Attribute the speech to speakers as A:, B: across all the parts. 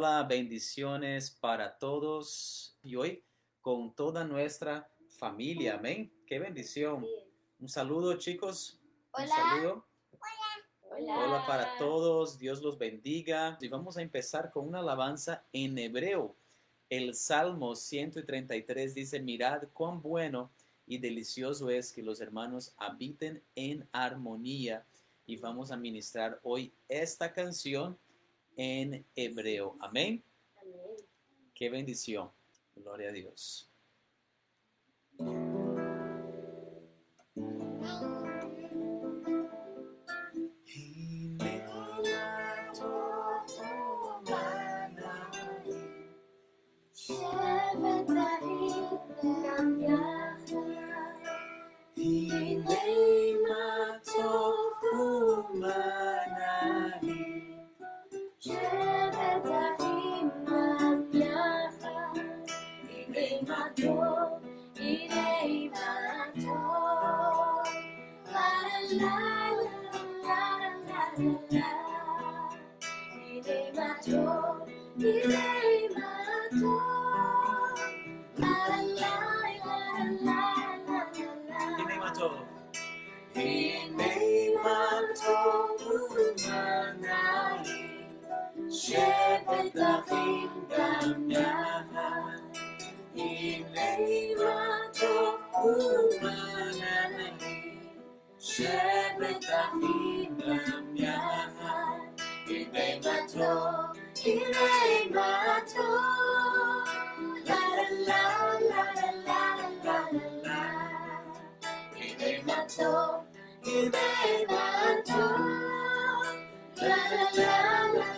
A: Hola, bendiciones para todos y hoy con toda nuestra familia. Amén. Qué bendición. Un saludo, chicos. Un
B: Hola.
A: saludo.
B: Hola.
A: Hola para todos. Dios los bendiga. Y vamos a empezar con una alabanza en hebreo. El Salmo 133 dice, mirad cuán bueno y delicioso es que los hermanos habiten en armonía. Y vamos a ministrar hoy esta canción en hebreo. Amén.
B: Amén.
A: Qué bendición. Gloria a Dios.
C: La la la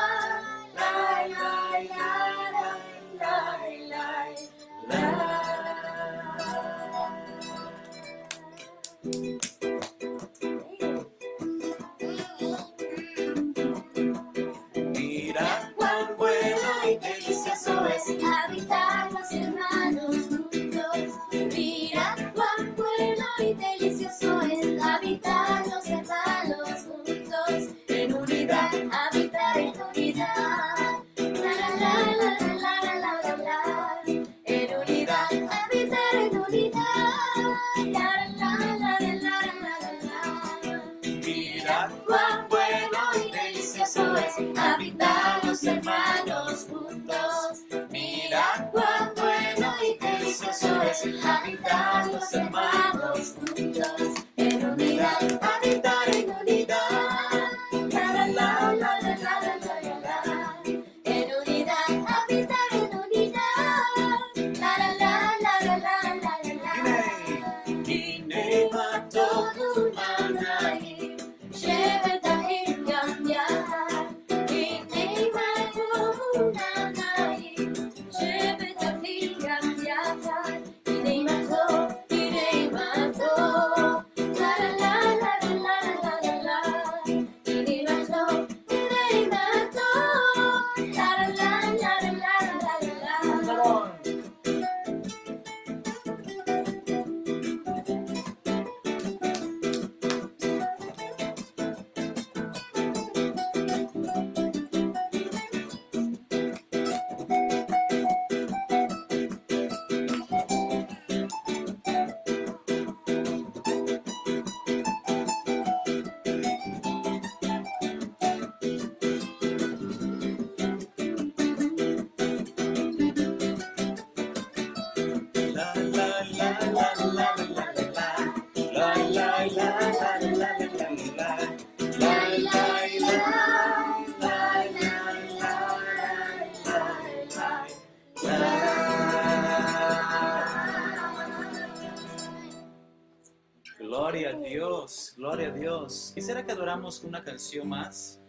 A: Adoramos una canción más,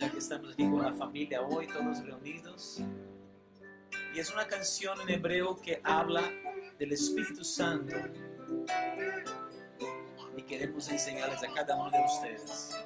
A: ya que estamos aquí con la familia hoy, todos reunidos. Y es una canción en hebreo que habla del Espíritu Santo. Y queremos enseñarles a cada uno de ustedes.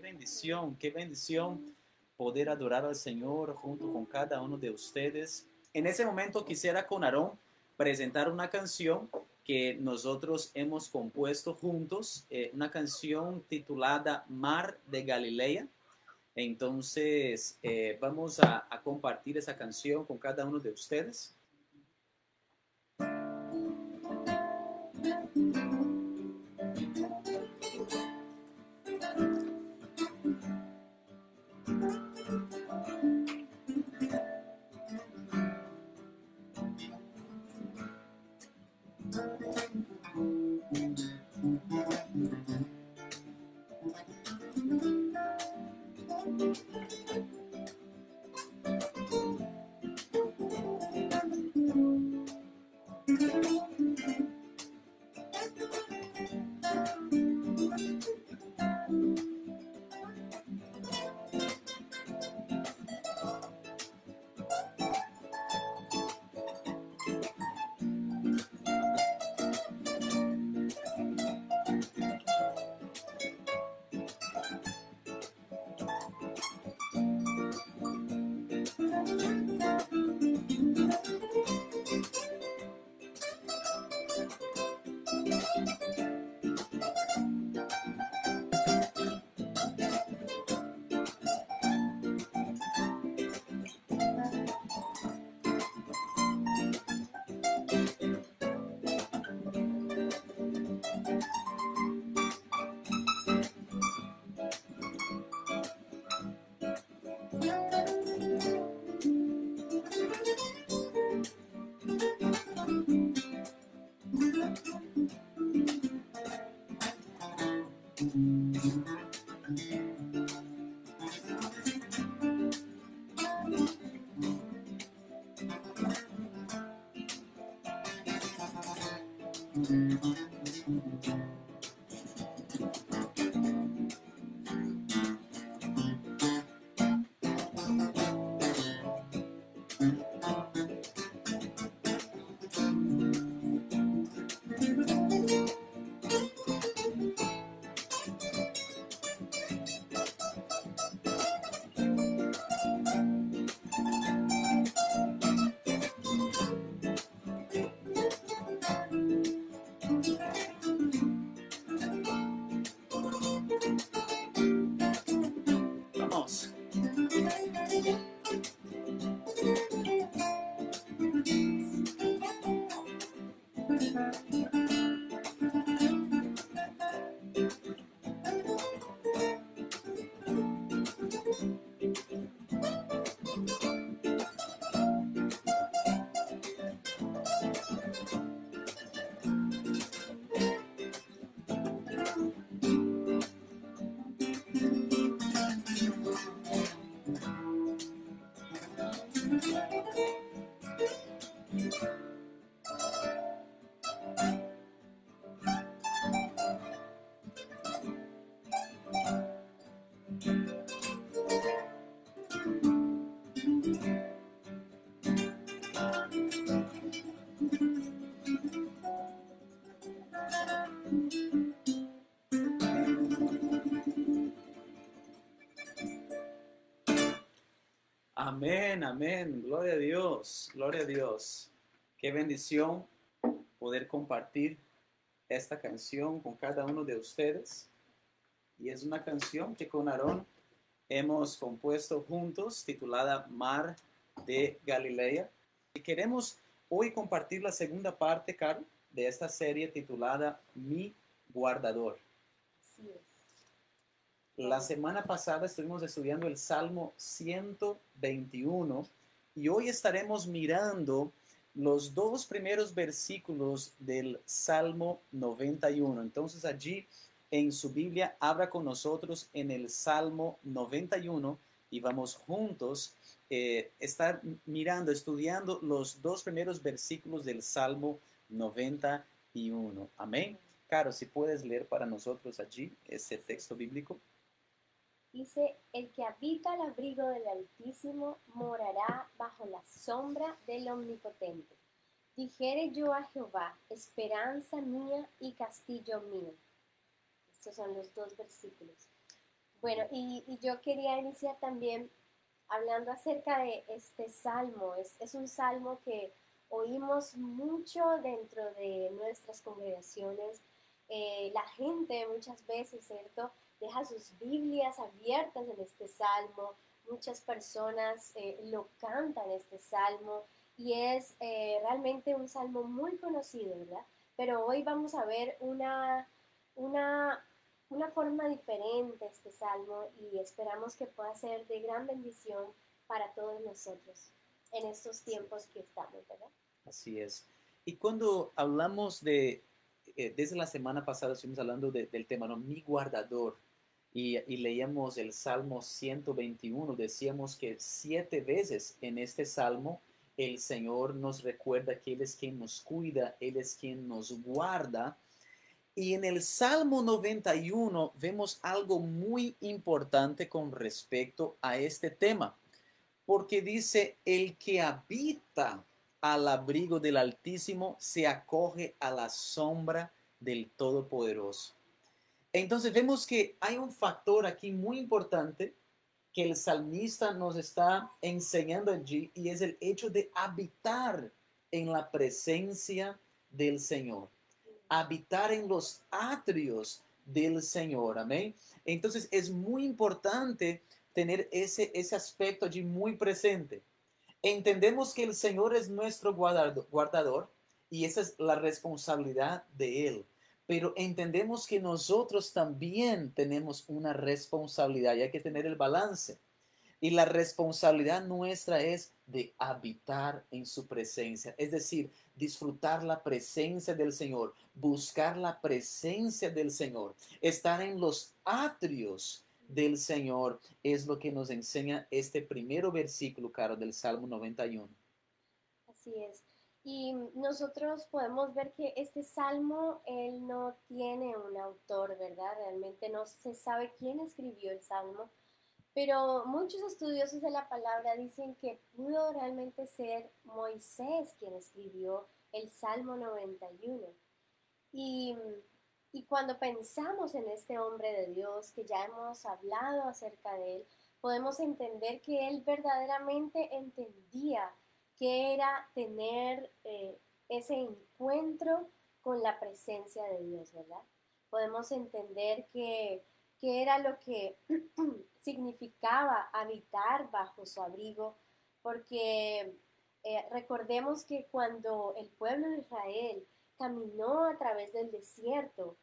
A: Bendición, qué bendición poder adorar al Señor junto con cada uno de ustedes. En ese momento quisiera con Aarón presentar una canción que nosotros hemos compuesto juntos, eh, una canción titulada Mar de Galilea. Entonces, eh, vamos a compartir esa canción con cada uno de ustedes. Amén, amén. Gloria a Dios, gloria a Dios. Qué bendición poder compartir esta canción con cada uno de ustedes. Y es una canción que con Aarón hemos compuesto juntos titulada Mar de Galilea. Y queremos hoy compartir la segunda parte, Carlos, de esta serie titulada Mi Guardador.
C: Así es.
A: La semana pasada estuvimos estudiando el Salmo 121 y hoy estaremos mirando los dos primeros versículos del Salmo 91. Entonces allí en su Biblia abra con nosotros en el Salmo 91 y vamos juntos eh, estar mirando, estudiando los dos primeros versículos del Salmo 91. Amén. Caro, si puedes leer para nosotros allí ese texto bíblico.
C: Dice, el que habita al abrigo del Altísimo morará bajo la sombra del Omnipotente. Dijere yo a Jehová, esperanza mía y castillo mío. Estos son los dos versículos. Bueno, y, y yo quería iniciar también hablando acerca de este salmo. Es, es un salmo que oímos mucho dentro de nuestras congregaciones. Eh, la gente muchas veces, ¿cierto? Deja sus Biblias abiertas en este salmo. Muchas personas eh, lo cantan este salmo y es eh, realmente un salmo muy conocido, ¿verdad? Pero hoy vamos a ver una, una, una forma diferente este salmo y esperamos que pueda ser de gran bendición para todos nosotros en estos tiempos que estamos, ¿verdad?
A: Así es. Y cuando hablamos de, eh, desde la semana pasada estuvimos hablando de- del tema, ¿no? Mi guardador. Y, y leíamos el Salmo 121, decíamos que siete veces en este Salmo el Señor nos recuerda que Él es quien nos cuida, Él es quien nos guarda. Y en el Salmo 91 vemos algo muy importante con respecto a este tema, porque dice, el que habita al abrigo del Altísimo se acoge a la sombra del Todopoderoso. Entonces vemos que hay un factor aquí muy importante que el salmista nos está enseñando allí y es el hecho de habitar en la presencia del Señor, habitar en los atrios del Señor, amén. Entonces es muy importante tener ese, ese aspecto allí muy presente. Entendemos que el Señor es nuestro guardado- guardador y esa es la responsabilidad de Él. Pero entendemos que nosotros también tenemos una responsabilidad y hay que tener el balance. Y la responsabilidad nuestra es de habitar en su presencia, es decir, disfrutar la presencia del Señor, buscar la presencia del Señor, estar en los atrios del Señor, es lo que nos enseña este primero versículo, Caro, del Salmo 91.
C: Así es. Y nosotros podemos ver que este salmo, él no tiene un autor, ¿verdad? Realmente no se sabe quién escribió el salmo, pero muchos estudiosos de la palabra dicen que pudo realmente ser Moisés quien escribió el Salmo 91. Y, y cuando pensamos en este hombre de Dios, que ya hemos hablado acerca de él, podemos entender que él verdaderamente entendía que era tener eh, ese encuentro con la presencia de Dios, ¿verdad? Podemos entender que, era lo que significaba habitar bajo su abrigo, porque eh, recordemos que cuando el pueblo de Israel caminó a través del desierto,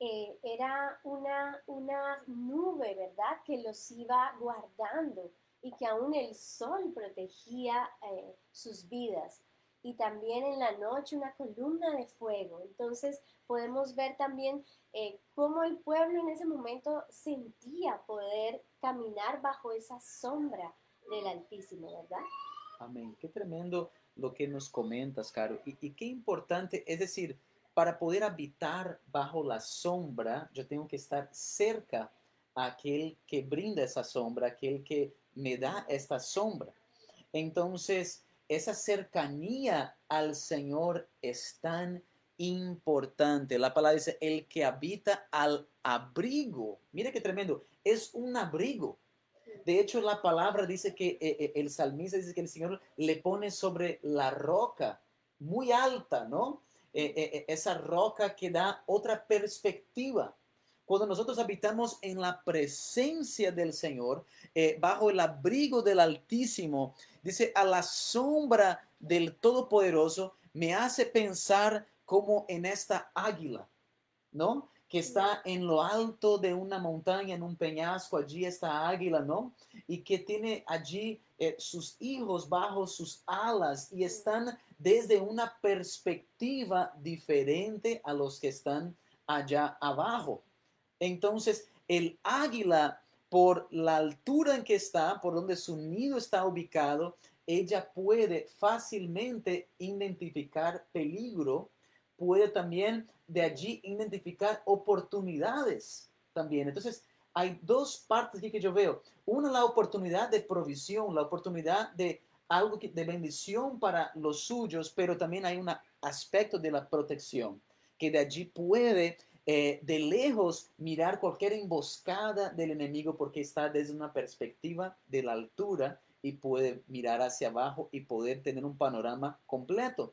C: eh, era una, una nube, ¿verdad?, que los iba guardando y que aún el sol protegía eh, sus vidas. Y también en la noche una columna de fuego. Entonces podemos ver también eh, cómo el pueblo en ese momento sentía poder caminar bajo esa sombra del Altísimo, ¿verdad?
A: Amén. Qué tremendo lo que nos comentas, Caro. Y, qué importante, es decir, para poder habitar bajo la sombra, yo tengo que estar cerca a aquel que brinda esa sombra, aquel que me da esta sombra. Entonces, esa cercanía al Señor es tan importante. La palabra dice, el que habita al abrigo. Mire qué tremendo, es un abrigo. De hecho, la palabra dice que eh, eh, el salmista dice que el Señor le pone sobre la roca muy alta, ¿no? Eh, esa roca que da otra perspectiva. Cuando nosotros habitamos en la presencia del Señor, bajo el abrigo del Altísimo, dice, a la sombra del Todopoderoso, me hace pensar como en esta águila, ¿no? Que está en lo alto de una montaña, en un peñasco, allí está águila, ¿no? Y que tiene allí eh, sus hijos bajo sus alas y están desde una perspectiva diferente a los que están allá abajo. Entonces, el águila, por la altura en que está, por donde su nido está ubicado, ella puede fácilmente identificar peligro, puede también de allí identificar oportunidades también. Entonces, hay dos partes que yo veo. Una, la oportunidad de provisión, la oportunidad de algo de bendición para los suyos, pero también hay un aspecto de la protección, que de allí puede eh, de lejos mirar cualquier emboscada del enemigo porque está desde una perspectiva de la altura y puede mirar hacia abajo y poder tener un panorama completo.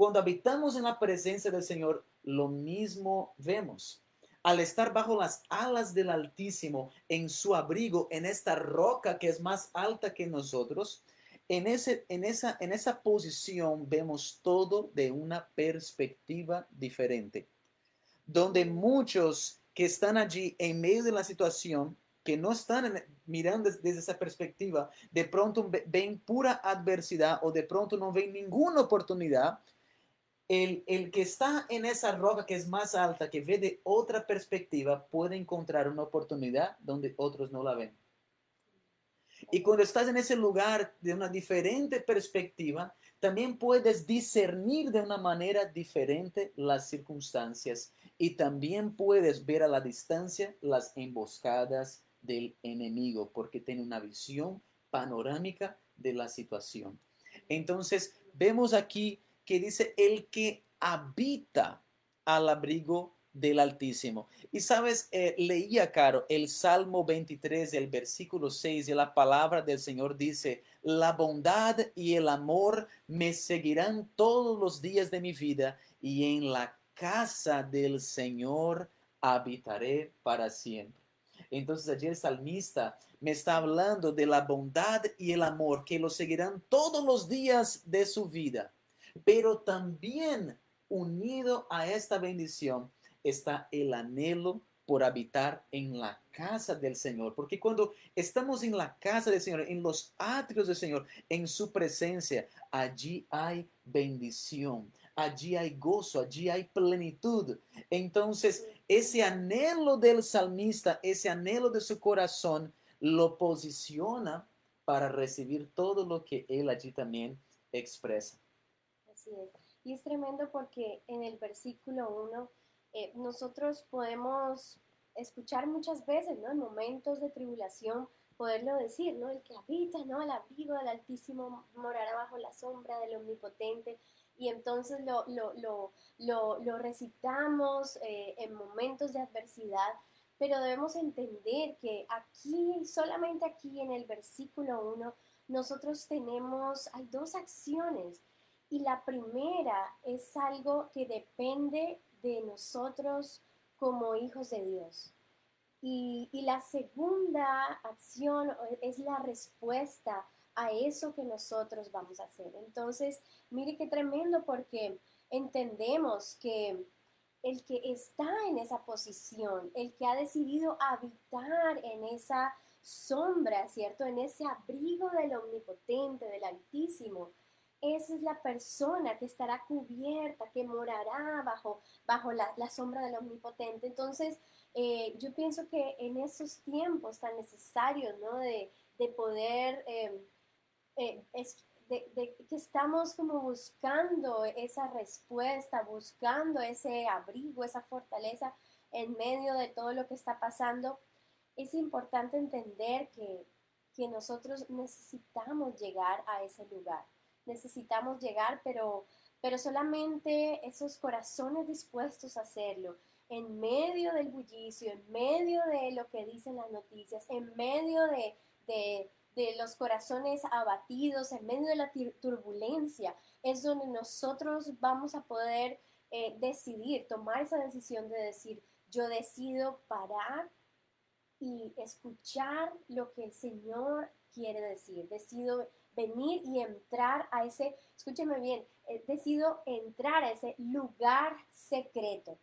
A: Cuando habitamos en la presencia del Señor, lo mismo vemos. Al estar bajo las alas del Altísimo, en su abrigo, en esta roca que es más alta que nosotros, en, ese, en, esa, en esa posición vemos todo de una perspectiva diferente donde muchos que están allí en medio de la situación, que no están mirando desde, esa perspectiva, de pronto ven pura adversidad o de pronto no ven ninguna oportunidad, el, el, que está en esa roca que es más alta, que ve de otra perspectiva, puede encontrar una oportunidad donde otros no la ven. Y cuando estás en ese lugar de una diferente perspectiva, también puedes discernir de una manera diferente las circunstancias y también puedes ver a la distancia las emboscadas del enemigo porque tiene una visión panorámica de la situación. Entonces, vemos aquí que dice el que habita al abrigo del Altísimo. Y sabes, eh, leía, Caro, el Salmo 23, el versículo 6, y la palabra del Señor dice, la bondad y el amor me seguirán todos los días de mi vida, y en la casa del Señor habitaré para siempre. Entonces allí el salmista me está hablando de la bondad y el amor que lo seguirán todos los días de su vida, pero también unido a esta bendición está el anhelo por habitar en la casa del Señor. Porque cuando estamos en la casa del Señor, en los atrios del Señor, en su presencia, allí hay bendición, allí hay gozo, allí hay plenitud. Entonces, ese anhelo del salmista, ese anhelo de su corazón, lo posiciona para recibir todo lo que él allí también expresa.
C: Así es. Y es tremendo porque en el versículo 1 eh, nosotros podemos escuchar muchas veces, ¿no? En momentos de tribulación, poderlo decir, ¿no? El que habita, ¿no? Al abrigo del Altísimo morará bajo la sombra del Omnipotente. Y entonces lo, lo, lo, lo recitamos eh, en momentos de adversidad, pero debemos entender que aquí, solamente aquí en el versículo 1, nosotros tenemos, hay dos acciones. Y la primera es algo que depende de nosotros como hijos de Dios. Y, la segunda acción es la respuesta a eso que nosotros vamos a hacer. Entonces, mire qué tremendo porque entendemos que el que está en esa posición, el que ha decidido habitar en esa sombra, ¿cierto? En ese abrigo del omnipotente, del altísimo, esa es la persona que estará cubierta, que morará bajo, bajo la, sombra del Omnipotente. Entonces, eh, yo pienso que en esos tiempos tan necesarios, ¿no? De, poder, em, eh, de, que estamos como buscando esa respuesta, buscando ese abrigo, esa fortaleza en medio de todo lo que está pasando, es importante entender que, que nosotros necesitamos llegar a ese lugar necesitamos llegar, pero, pero solamente esos corazones dispuestos a hacerlo, en medio del bullicio, en medio de lo que dicen las noticias, en medio de, de, los corazones abatidos, en medio de la turbulencia, es donde nosotros vamos a poder eh, decidir, tomar esa decisión de decir, yo decido parar y escuchar lo que el Señor quiere decir. Decido venir y entrar a ese, escúcheme bien, eh, decido entrar a ese lugar secreto,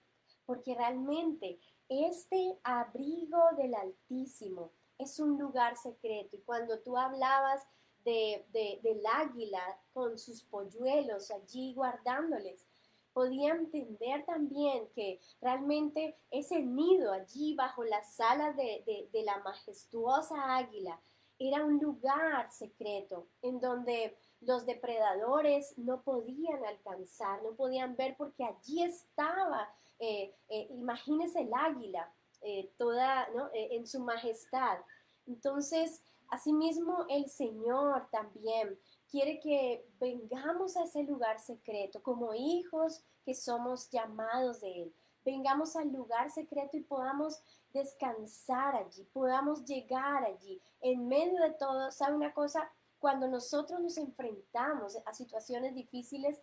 C: porque realmente este abrigo del Altísimo es un lugar secreto. Y cuando tú hablabas de, de- del águila con sus polluelos allí guardándoles, podía entender también que realmente ese nido allí bajo las alas de, de- de la majestuosa águila era un lugar secreto en donde los depredadores no podían alcanzar, no podían ver porque allí estaba, eh, eh, imagínese el águila, eh, toda ¿no? Eh, en su majestad. Entonces, asimismo, el Señor también quiere que vengamos a ese lugar secreto como hijos que somos llamados de Él. Vengamos al lugar secreto y podamos descansar allí, podamos llegar allí. En medio de todo, ¿sabe una cosa? Cuando nosotros nos enfrentamos a situaciones difíciles,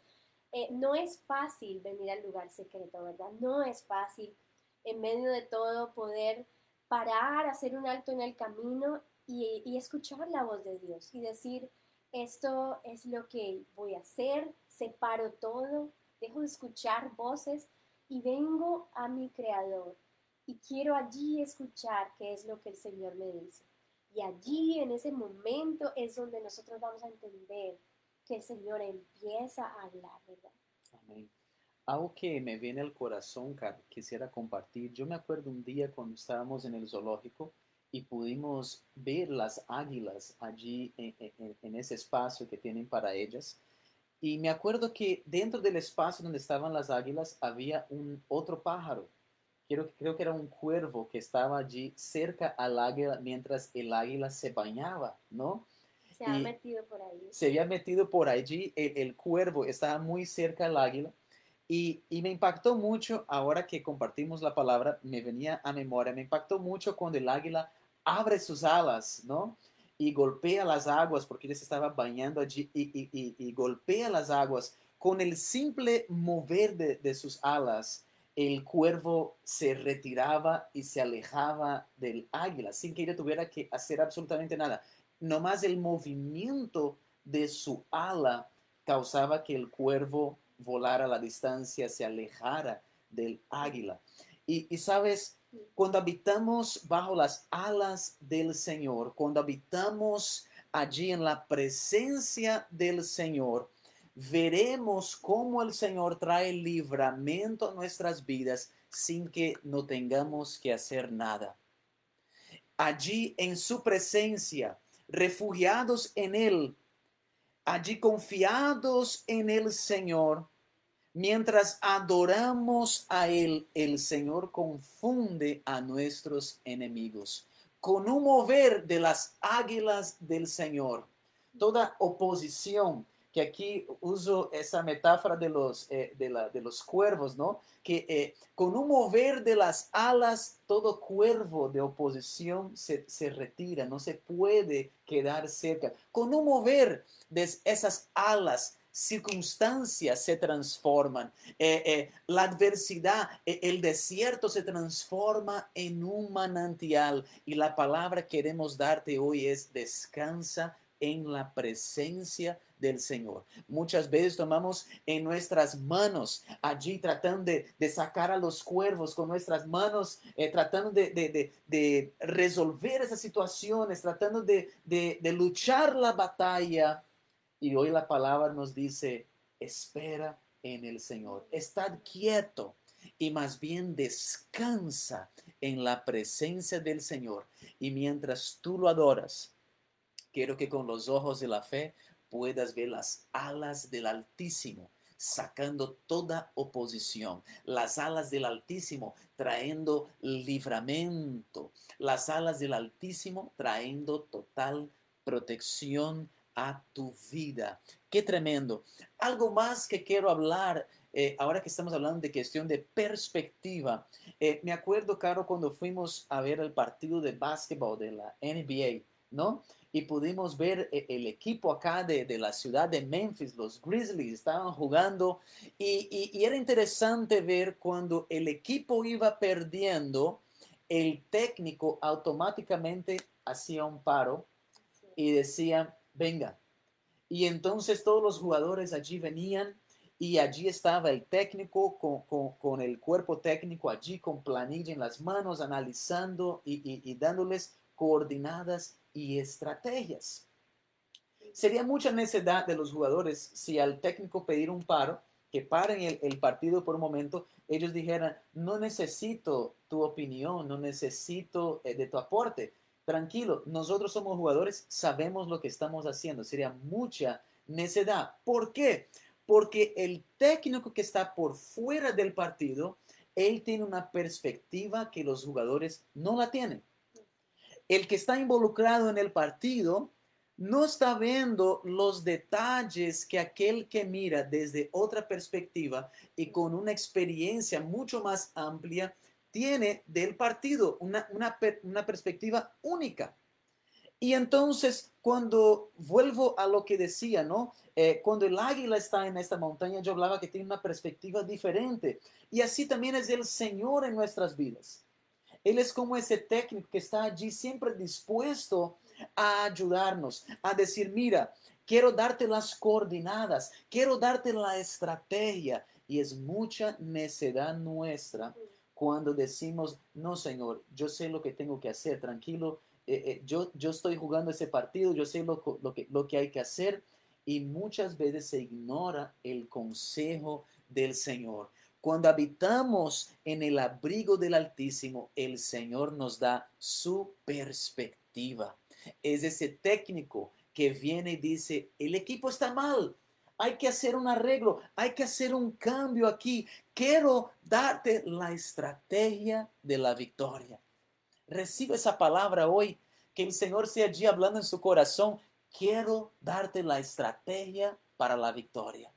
C: eh, no es fácil venir al lugar secreto, ¿verdad? No es fácil en medio de todo poder parar, hacer un alto en el camino y, y escuchar la voz de Dios y decir, esto es lo que voy a hacer, separo todo, dejo de escuchar voces y vengo a mi Creador y quiero allí escuchar qué es lo que el Señor me dice. Y allí, en ese momento, es donde nosotros vamos a entender que el Señor empieza a hablar, ¿verdad?
A: Amén. Algo que me viene al corazón, Car- quisiera compartir. Yo me acuerdo un día cuando estábamos en el zoológico y pudimos ver las águilas allí en, en- en ese espacio que tienen para ellas. Y me acuerdo que dentro del espacio donde estaban las águilas había un otro pájaro. Creo, creo que era un cuervo que estaba allí cerca al águila mientras el águila se bañaba, ¿no?
C: Se ha
A: Y-
C: metido por ahí.
A: se había metido por allí, el, el cuervo estaba muy cerca al águila y, y me impactó mucho, ahora que compartimos la palabra, me venía a memoria, me impactó mucho cuando el águila abre sus alas, ¿no? Y golpea las aguas, porque ella se estaba bañando allí, y, y- y- y golpea las aguas. Con el simple mover de, de sus alas, el cuervo se retiraba y se alejaba del águila, sin que ella tuviera que hacer absolutamente nada nomás el movimiento de su ala causaba que el cuervo volara a la distancia, se alejara del águila. Y, y sabes, cuando habitamos bajo las alas del Señor, cuando habitamos allí en la presencia del Señor, veremos cómo el Señor trae libramiento a nuestras vidas sin que no tengamos que hacer nada. Allí en su presencia, refugiados en Él, allí confiados en el Señor, mientras adoramos a Él, el Señor confunde a nuestros enemigos. Con un mover de las águilas del Señor, toda oposición, que aquí uso esa metáfora de los, eh, de, la- de los cuervos, ¿no? Que eh, con un mover de las alas, todo cuervo de oposición se, se retira, no se puede quedar cerca. Con un mover de esas alas, circunstancias se transforman. Eh, eh, la adversidad, el desierto se transforma en un manantial. Y la palabra que queremos darte hoy es descansa en la presencia del Señor. Muchas veces tomamos en nuestras manos allí tratando de, sacar a los cuervos con nuestras manos, eh, tratando de, resolver esas situaciones, tratando de- de luchar la batalla. Y hoy la palabra nos dice, espera en el Señor, estad quieto y más bien descansa en la presencia del Señor. Y mientras tú lo adoras, quiero que con los ojos de la fe puedas ver las alas del Altísimo sacando toda oposición, las alas del Altísimo trayendo libramiento, las alas del Altísimo trayendo total protección a tu vida. Qué tremendo. Algo más que quiero hablar, eh, ahora que estamos hablando de cuestión de perspectiva. Eh, me acuerdo, Caro, cuando fuimos a ver el partido de básquetbol de la NBA, ¿no? Y pudimos ver eh, el equipo acá de, de la ciudad de Memphis, los Grizzlies, estaban jugando y, y- y era interesante ver cuando el equipo iba perdiendo, el técnico automáticamente hacía un paro y decía, venga. Y entonces todos los jugadores allí venían y allí estaba el técnico con, con- con el cuerpo técnico allí con planilla en las manos, analizando y, y- y dándoles coordinadas y estrategias. Sería mucha necesidad de los jugadores si al técnico pedir un paro, que paren el, el partido por un momento, ellos dijeran, no necesito tu opinión, no necesito eh, de tu aporte. Tranquilo, nosotros somos jugadores, sabemos lo que estamos haciendo. Sería mucha necedad. ¿Por qué? Porque el técnico que está por fuera del partido, él tiene una perspectiva que los jugadores no la tienen. El que está involucrado en el partido no está viendo los detalles que aquel que mira desde otra perspectiva y con una experiencia mucho más amplia tiene del partido, una, una, per- una perspectiva única. Y entonces, cuando vuelvo a lo que decía, ¿no? Eh, cuando el águila está en esta montaña, yo hablaba que tiene una perspectiva diferente. Y así también es el Señor en nuestras vidas. Él es como ese técnico que está allí siempre dispuesto a ayudarnos, a decir, mira, quiero darte las coordinadas, quiero darte la estrategia. Y es mucha necedad nuestra cuando decimos, no, Señor, yo sé lo que tengo que hacer, tranquilo, eh, eh, yo, yo estoy jugando ese partido, yo sé lo, lo que, lo que hay que hacer. Y muchas veces se ignora el consejo del Señor. Cuando habitamos en el abrigo del Altísimo, el Señor nos da su perspectiva. Es ese técnico que viene y dice, el equipo está mal, hay que hacer un arreglo, hay que hacer un cambio aquí. Quiero darte la estrategia de la victoria. Recibe esa palabra hoy, que el Señor sea allí hablando en su corazón. Quiero darte la estrategia para la victoria.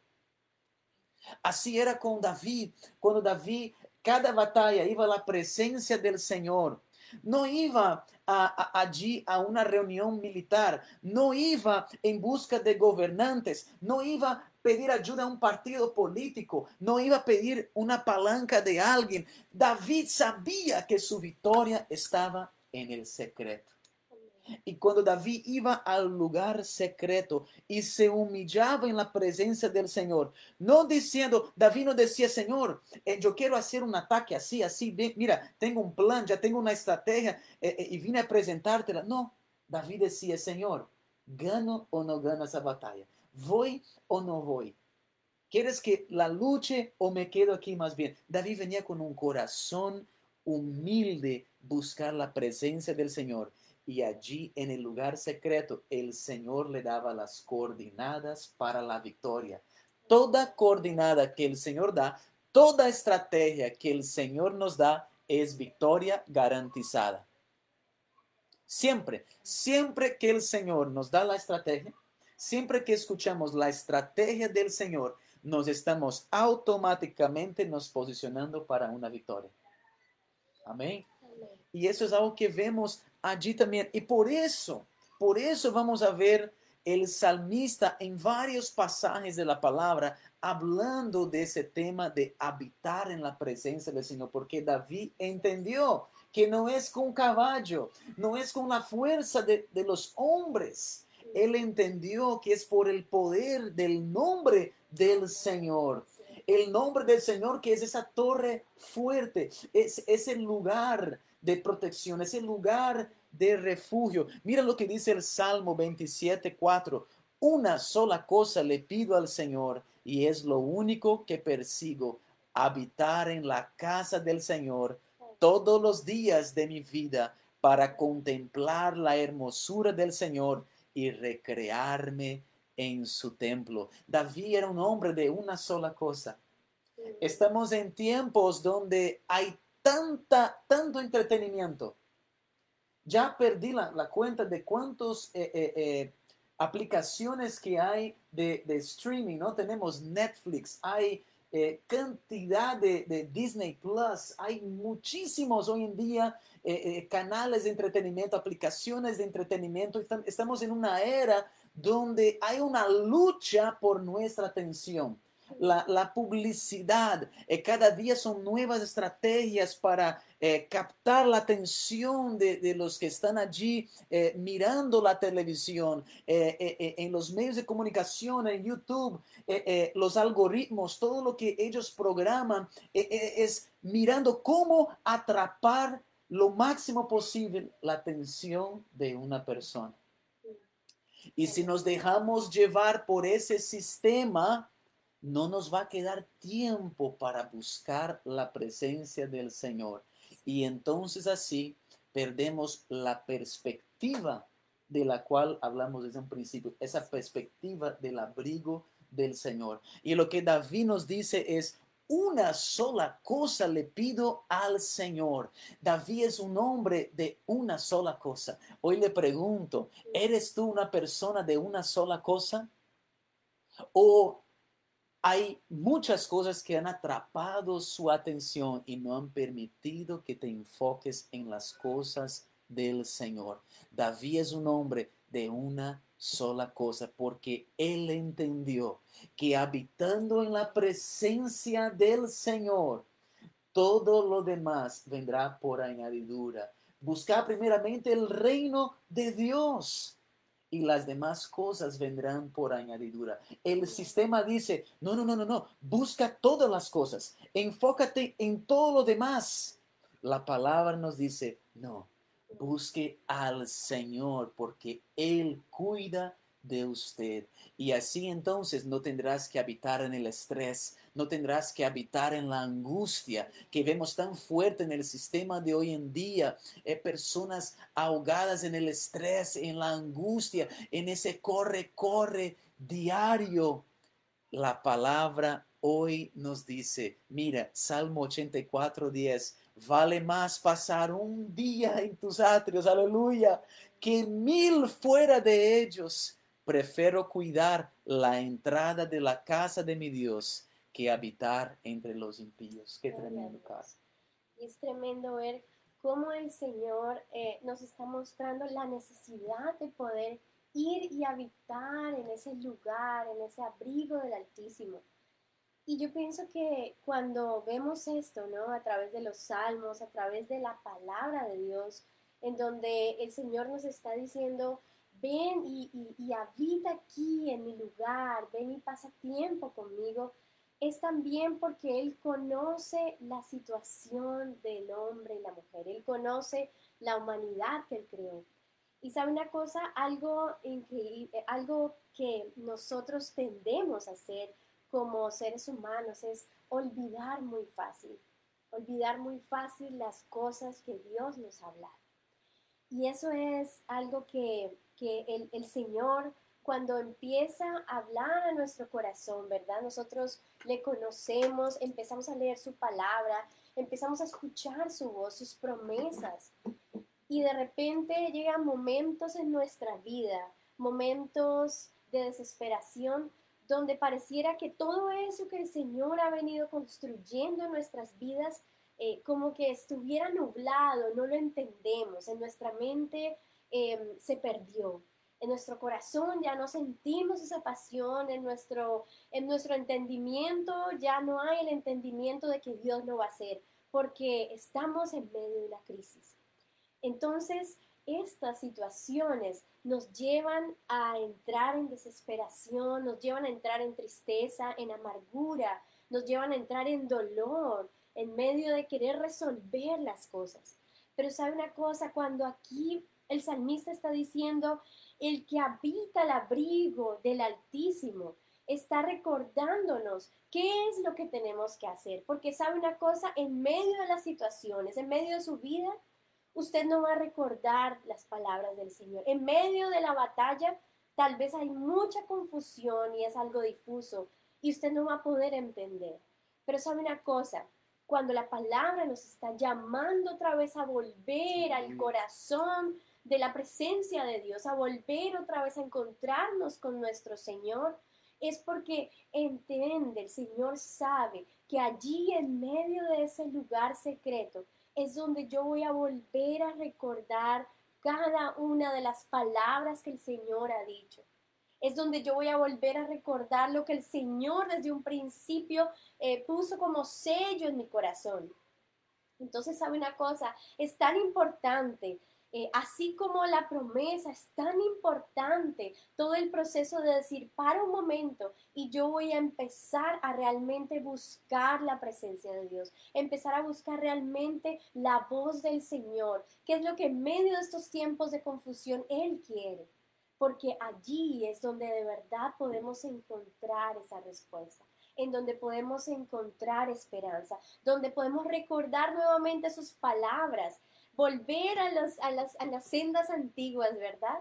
A: Así era con David, cuando David, cada batalla iba a la presencia del Señor. No iba a- a- allí a una reunión militar, no iba en busca de gobernantes, no iba a pedir ayuda a un partido político, no iba a pedir una palanca de alguien. David sabía que su victoria estaba en el secreto. Y cuando David iba al lugar secreto y se humillaba en la presencia del Señor, no diciendo, David no decía, Señor, eh, yo quiero hacer un ataque así, así, mira, tengo un plan, ya tengo una estrategia eh, eh, y vine a presentártela. No, David decía, Señor, ¿gano o no gano esa batalla? ¿Voy o no voy? ¿Quieres que la luche o me quedo aquí más bien? David venía con un corazón humilde buscar la presencia del Señor y allí en el lugar secreto el Señor le daba las coordinadas para la victoria. Toda coordinada que el Señor da, toda estrategia que el Señor nos da es victoria garantizada. Siempre, siempre que el Señor nos da la estrategia, siempre que escuchamos la estrategia del Señor, nos estamos automáticamente nos posicionando para una victoria. Amén.
C: Amén.
A: Y eso es algo que vemos allí también. Y por eso, por eso vamos a ver el salmista en varios pasajes de la palabra hablando de ese tema de habitar en la presencia del Señor, porque David entendió que no es con caballo, no es con la fuerza de, de los hombres. Él entendió que es por el poder del nombre del Señor el nombre del Señor, que es esa torre fuerte, es ese lugar de protección, ese lugar de refugio. Mira lo que dice el Salmo 27, 4. Una sola cosa le pido al Señor y es lo único que persigo, habitar en la casa del Señor todos los días de mi vida para contemplar la hermosura del Señor y recrearme en su templo. David era un hombre de una sola cosa. Estamos en tiempos donde hay tanta, tanto entretenimiento. Ya perdí la, la cuenta de cuántas aplicaciones que hay de, de, streaming, ¿no? Tenemos Netflix, hay eh, cantidad de, de Disney Plus. Hay muchísimos hoy en día eh, eh, canales de entretenimiento, aplicaciones de entretenimiento. Estam- Estamos en una era donde hay una lucha por nuestra atención. La, publicidad, eh, cada día son nuevas estrategias para eh, captar la atención de, los que están allí eh, mirando la televisión, en los medios de comunicación, en YouTube, los algoritmos, todo lo que ellos programan es mirando cómo atrapar lo máximo posible la atención de una persona. Y si nos dejamos llevar por ese sistema, no nos va a quedar tiempo para buscar la presencia del Señor. Y entonces así perdemos la perspectiva de la cual hablamos desde un principio, esa perspectiva del abrigo del Señor. Y lo que David nos dice es, una sola cosa le pido al Señor. David es un hombre de una sola cosa. Hoy le pregunto, ¿eres tú una persona de una sola cosa? ¿O hay muchas cosas que han atrapado su atención y no han permitido que te enfoques en las cosas del Señor? David es un hombre de una sola cosa porque él entendió que habitando en la presencia del Señor, todo lo demás vendrá por añadidura. Buscar primeramente el reino de Dios y las demás cosas vendrán por añadidura. El sistema dice, no, no, no, no, no, busca todas las cosas, enfócate en todo lo demás. La palabra nos dice, no, busque al Señor porque Él cuida de usted. Y así entonces no tendrás que habitar en el estrés, no tendrás que habitar en la angustia que vemos tan fuerte en el sistema de hoy en día. Eh, personas ahogadas en el estrés, en la angustia, en ese corre, corre diario. La palabra hoy nos dice, mira, Salmo 84, 10, vale más pasar un día en tus atrios, aleluya, que mil fuera de ellos. Prefiero cuidar la entrada de la casa de mi Dios que habitar entre los impíos. Qué tremendo.
C: Y es tremendo ver cómo el Señor eh, nos está mostrando la necesidad de poder ir y habitar en ese lugar, en ese abrigo del Altísimo. Y yo pienso que cuando vemos esto, ¿no? A través de los salmos, a través de la palabra de Dios, en donde el Señor nos está diciendo, ven y, y- y habita aquí en mi lugar, ven y pasa tiempo conmigo, es también porque Él conoce la situación del hombre y la mujer, Él conoce la humanidad que Él creó. Y sabe una cosa, algo increíble, algo que nosotros tendemos a hacer como seres humanos es olvidar muy fácil, olvidar muy fácil las cosas que Dios nos habla. Y eso es algo que, que el, el Señor, cuando empieza a hablar a nuestro corazón, ¿verdad? Nosotros le conocemos, empezamos a leer su palabra, empezamos a escuchar su voz, sus promesas. Y de repente llegan momentos en nuestra vida, momentos de desesperación, donde pareciera que todo eso que el Señor ha venido construyendo en nuestras vidas, eh, como que estuviera nublado, no lo entendemos, en nuestra mente eh, se perdió. En nuestro corazón ya no sentimos esa pasión, en nuestro, en nuestro entendimiento ya no hay el entendimiento de que Dios lo va a hacer, porque estamos en medio de la crisis. Entonces, estas situaciones nos llevan a entrar en desesperación, nos llevan a entrar en tristeza, en amargura, nos llevan a entrar en dolor, en medio de querer resolver las cosas. Pero sabe una cosa, cuando aquí el salmista está diciendo, el que habita el abrigo del Altísimo, está recordándonos qué es lo que tenemos que hacer. Porque sabe una cosa, en medio de las situaciones, en medio de su vida, usted no va a recordar las palabras del Señor. En medio de la batalla, tal vez hay mucha confusión y es algo difuso y usted no va a poder entender. Pero sabe una cosa, cuando la palabra nos está llamando otra vez a volver al corazón de la presencia de Dios, a volver otra vez a encontrarnos con nuestro Señor, es porque entiende, el Señor sabe que allí en medio de ese lugar secreto es donde yo voy a volver a recordar cada una de las palabras que el Señor ha dicho. Es donde yo voy a volver a recordar lo que el Señor desde un principio eh, puso como sello en mi corazón. Entonces, ¿sabe una cosa? Es tan importante eh, así como la promesa es tan importante, todo el proceso de decir, para un momento y yo voy a empezar a realmente buscar la presencia de Dios, empezar a buscar realmente la voz del Señor, que es lo que en medio de estos tiempos de confusión Él quiere, porque allí es donde de verdad podemos encontrar esa respuesta en donde podemos encontrar esperanza, donde podemos recordar nuevamente sus palabras volver a, los, a, las, a las sendas antiguas, ¿verdad?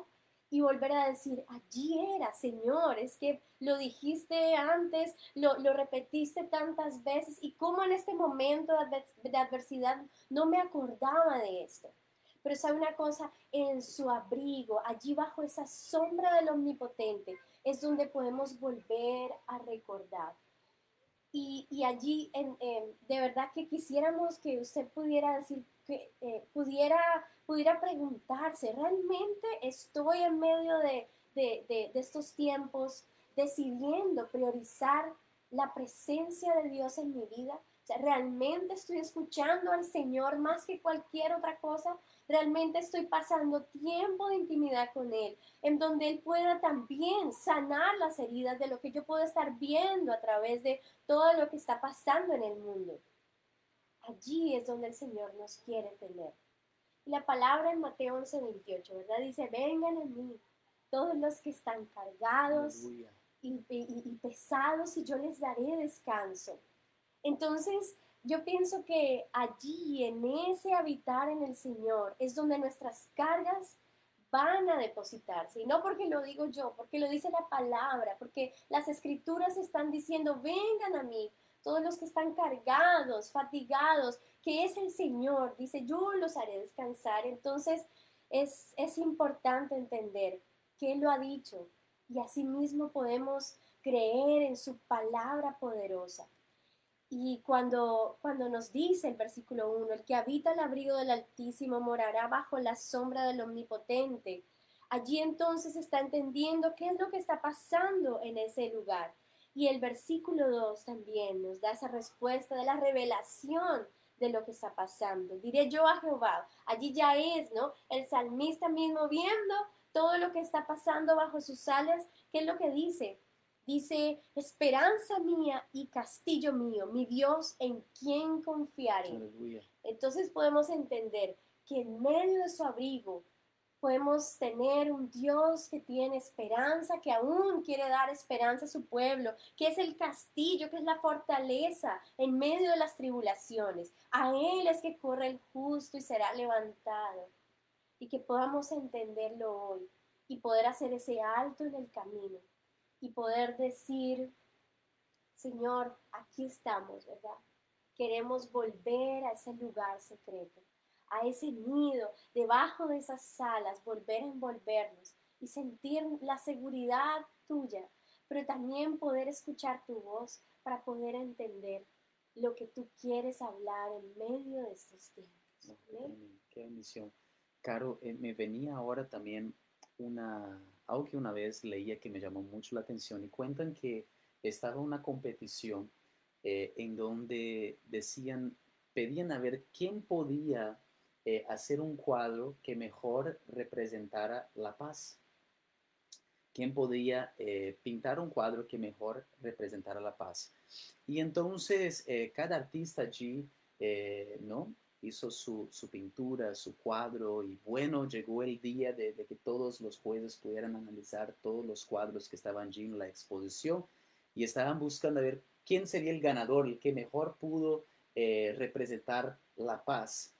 C: Y volver a decir, allí era, Señor, es que lo dijiste antes, lo, lo repetiste tantas veces y cómo en este momento de adversidad no me acordaba de esto. Pero sabe una cosa, en su abrigo, allí bajo esa sombra del omnipotente, es donde podemos volver a recordar. Y, y allí, en, de verdad que quisiéramos que usted pudiera decir, eh, pudiera, pudiera preguntarse, ¿realmente estoy en medio de, de, estos tiempos decidiendo priorizar la presencia de Dios en mi vida? ¿realmente estoy escuchando al Señor más que cualquier otra cosa? ¿Realmente estoy pasando tiempo de intimidad con Él, en donde Él pueda también sanar las heridas de lo que yo puedo estar viendo a través de todo lo que está pasando en el mundo? Allí es donde el Señor nos quiere tener. Y la palabra en Mateo 11, 28, ¿verdad? Dice, vengan a mí todos los que están cargados y, pesados y yo les daré descanso. Entonces, yo pienso que allí, en ese habitar en el Señor, es donde nuestras cargas van a depositarse. Y no porque lo digo yo, porque lo dice la palabra, porque las escrituras están diciendo, vengan a mí, todos los que están cargados, fatigados, que es el Señor, dice, yo los haré descansar. Entonces es, es importante entender que Él lo ha dicho y asimismo podemos creer en su palabra poderosa. Y cuando, cuando nos dice el versículo 1, el que habita el abrigo del Altísimo morará bajo la sombra del Omnipotente, allí entonces está entendiendo qué es lo que está pasando en ese lugar. Y el versículo 2 también nos da esa respuesta de la revelación de lo que está pasando. Diré yo a Jehová, allí ya es, ¿no? El salmista mismo viendo todo lo que está pasando bajo sus alas, ¿qué es lo que dice? Dice, esperanza mía y castillo mío, mi Dios en quien confiaré. Entonces podemos entender que en medio de su abrigo, podemos tener un Dios que tiene esperanza, que aún quiere dar esperanza a su pueblo, que es el castillo, que es la fortaleza en medio de las tribulaciones. A Él es que corre el justo y será levantado. Y que podamos entenderlo hoy y poder hacer ese alto en el camino y poder decir, Señor, aquí estamos, ¿verdad? Queremos volver a ese lugar secreto a ese nido, debajo de esas alas, volver a envolvernos y sentir la seguridad tuya, pero también poder escuchar tu voz para poder entender lo que tú quieres hablar en medio de estos tiempos.
A: Qué bendición. Caro, eh, me venía ahora también una, algo que una vez leía que me llamó mucho la atención y cuentan que estaba una competición eh, en donde decían, pedían a ver quién podía eh, hacer un cuadro que mejor representara la paz. ¿Quién podía eh, pintar un cuadro que mejor representara la paz? Y entonces eh, cada artista allí, ¿no? Hizo su, pintura, su cuadro y bueno, llegó el día de, que todos los jueces pudieran analizar todos los cuadros que estaban allí en la exposición y estaban buscando a ver quién sería el ganador, el que mejor pudo representar la paz.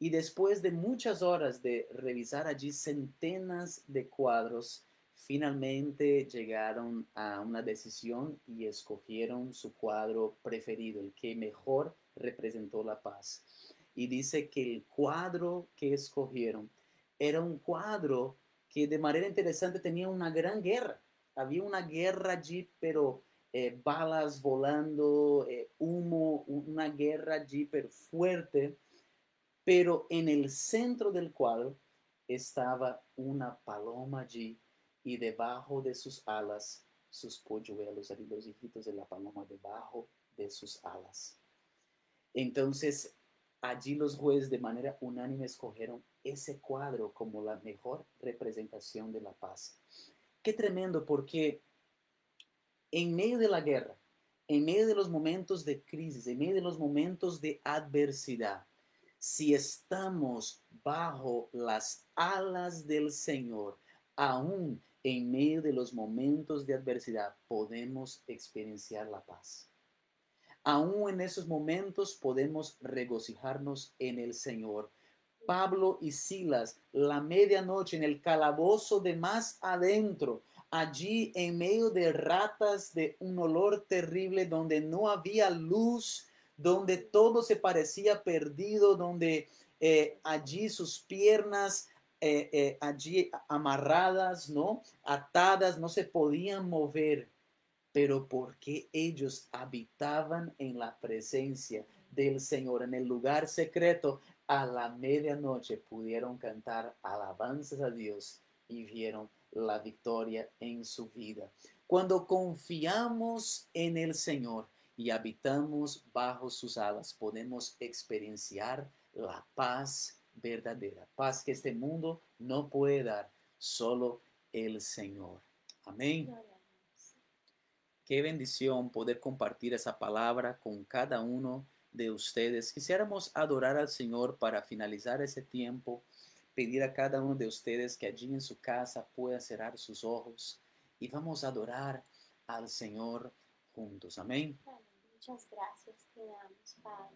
A: Y después de muchas horas de revisar allí centenas de cuadros, finalmente llegaron a una decisión y escogieron su cuadro preferido, el que mejor representó la paz. Y dice que el cuadro que escogieron era un cuadro que de manera interesante tenía una gran guerra había una guerra allí, pero eh, balas volando, eh, humo, una guerra allí, pero fuerte, pero en el centro del cual estaba una paloma allí y debajo de sus alas sus polluelos, los hijitos de la paloma debajo de sus alas. Entonces, allí los jueces de manera unánime escogieron ese cuadro como la mejor representación de la paz. Qué tremendo porque en medio de la guerra, en medio de los momentos de crisis, en medio de los momentos de adversidad, si estamos bajo las alas del Señor, aún en medio de los momentos de adversidad, podemos experienciar la paz. Aún en esos momentos podemos regocijarnos en el Señor. Pablo y Silas, la medianoche en el calabozo de más adentro, allí en medio de ratas de un olor terrible, donde no había luz, donde todo se parecía perdido, donde eh, allí sus piernas eh, eh, allí amarradas, ¿no? Atadas, no se podían mover, pero porque ellos habitaban en la presencia del Señor, en el lugar secreto, a la medianoche pudieron cantar alabanzas a Dios y vieron la victoria en su vida. Cuando confiamos en el Señor y habitamos bajo sus alas, podemos experienciar la paz verdadera, paz que este mundo no puede dar, solo el Señor. Amén. Qué bendición poder compartir esa palabra con cada uno de ustedes. Quisiéramos adorar al Señor para finalizar ese tiempo pedir a cada uno de ustedes que allí en su casa pueda cerrar sus ojos y vamos a adorar al Señor juntos. Amén.
C: Muchas gracias te damos, Padre.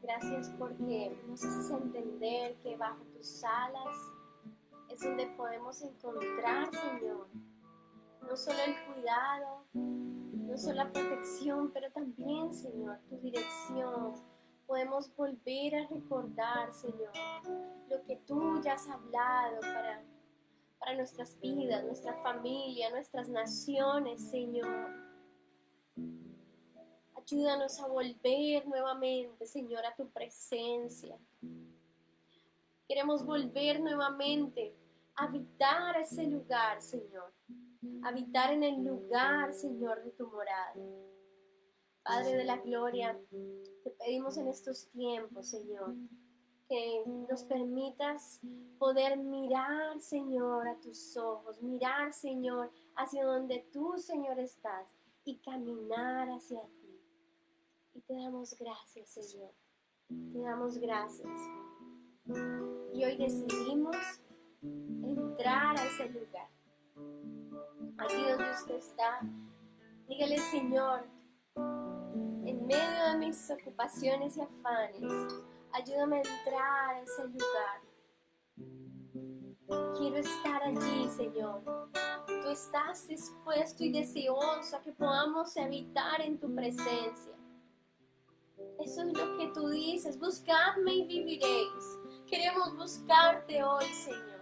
C: Gracias porque nos haces entender que bajo tus alas es donde podemos encontrar, Señor, no solo el cuidado, no solo la protección, pero también, Señor, tu dirección, podemos volver a recordar, Señor, lo que tú ya has hablado para, para nuestras vidas, nuestra familia, nuestras naciones, Señor. Ayúdanos a volver nuevamente, Señor, a tu presencia. Queremos volver nuevamente a habitar ese lugar, Señor. Habitar en el lugar, Señor, de tu morada. Padre de la gloria, te pedimos en estos tiempos, Señor, que nos permitas poder mirar, Señor, a tus ojos, mirar, Señor, hacia donde tú, Señor, estás y caminar hacia ti. Y te damos gracias, Señor. Te damos gracias. Y hoy decidimos entrar a ese lugar. Allí donde usted está, dígale, Señor, en medio de mis ocupaciones y afanes, ayúdame a entrar a ese lugar. Quiero estar allí, Señor. Tú estás dispuesto y deseoso a que podamos habitar en tu presencia. Eso es lo que tú dices. Buscadme y viviréis. Queremos buscarte hoy, Señor.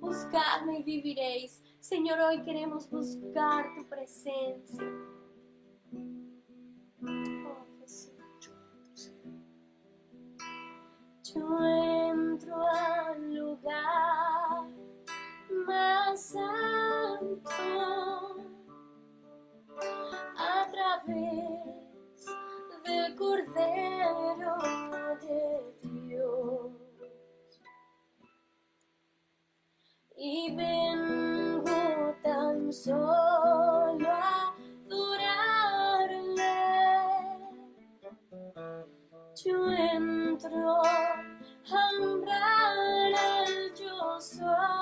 C: Buscadme y viviréis. Señor, hoy queremos buscar tu presencia. Yo entro al lugar más santo a través del Cordero de Dios. Y vengo tan solo a yo entro a al yo soy.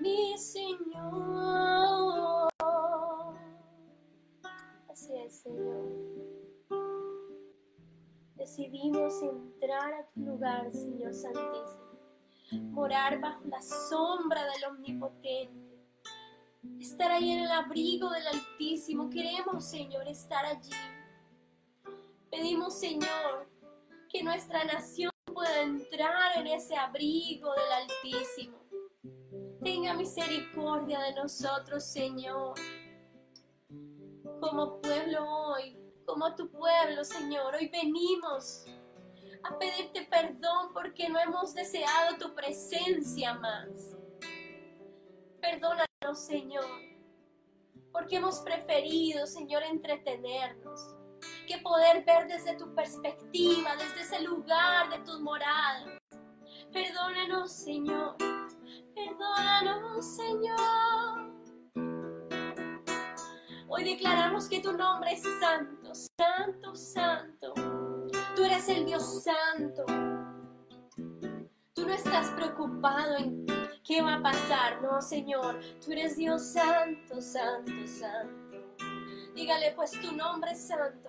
C: Mi Señor. Así es, Señor. Decidimos entrar a tu lugar, Señor Santísimo. Morar bajo la sombra del Omnipotente. Estar ahí en el abrigo del Altísimo. Queremos, Señor, estar allí. Pedimos, Señor, que nuestra nación pueda entrar en ese abrigo del Altísimo. Tenga misericordia de nosotros, Señor. Como pueblo hoy, como tu pueblo, Señor, hoy venimos a pedirte perdón porque no hemos deseado tu presencia más. Perdónanos, Señor, porque hemos preferido, Señor, entretenernos que poder ver desde tu perspectiva, desde ese lugar de tus moradas. Perdónanos, Señor. Perdónanos, Señor. Hoy declaramos que tu nombre es santo, santo, santo. Tú eres el Dios santo. Tú no estás preocupado en qué va a pasar, no, Señor. Tú eres Dios santo, santo, santo. Dígale, pues tu nombre es santo.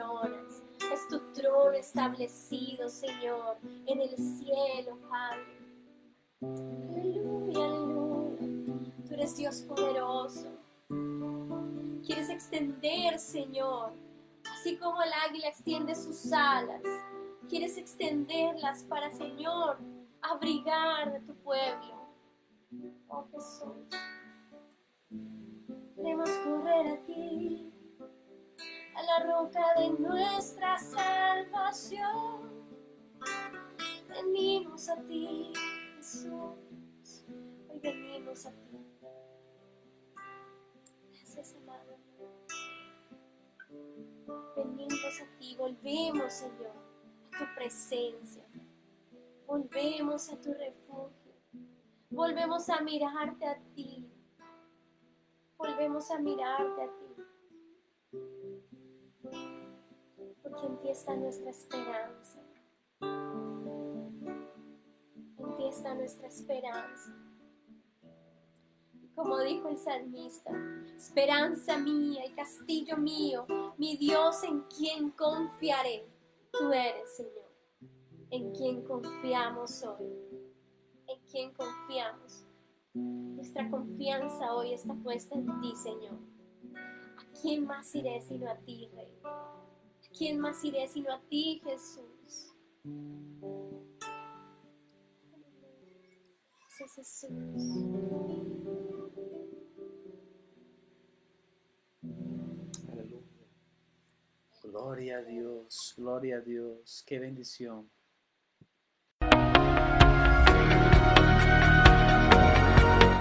C: Entronas, es tu trono establecido, Señor, en el cielo, Padre. Aleluya, aleluya. Tú eres Dios poderoso. Quieres extender, Señor, así como el águila extiende sus alas. Quieres extenderlas para, Señor, abrigar de tu pueblo. Oh Jesús. Queremos correr a ti, a la roca de nuestra salvación. Venimos a ti, Jesús. Hoy venimos a ti. Gracias, amado. Venimos a ti, volvemos, Señor, a tu presencia. Volvemos a tu refugio. Volvemos a mirarte a ti. Volvemos a mirarte a ti. Porque en ti está nuestra esperanza. En ti está nuestra esperanza. Como dijo el salmista, esperanza mía y castillo mío, mi Dios en quien confiaré. Tú eres, Señor, en quien confiamos hoy. En quien confiamos. Nuestra confianza hoy está puesta en ti, Señor. ¿A quién más iré sino a ti, Rey? ¿A quién más iré sino a ti, Jesús? Gracias, Jesús.
A: Aleluya. Gloria a Dios, gloria a Dios. Qué bendición.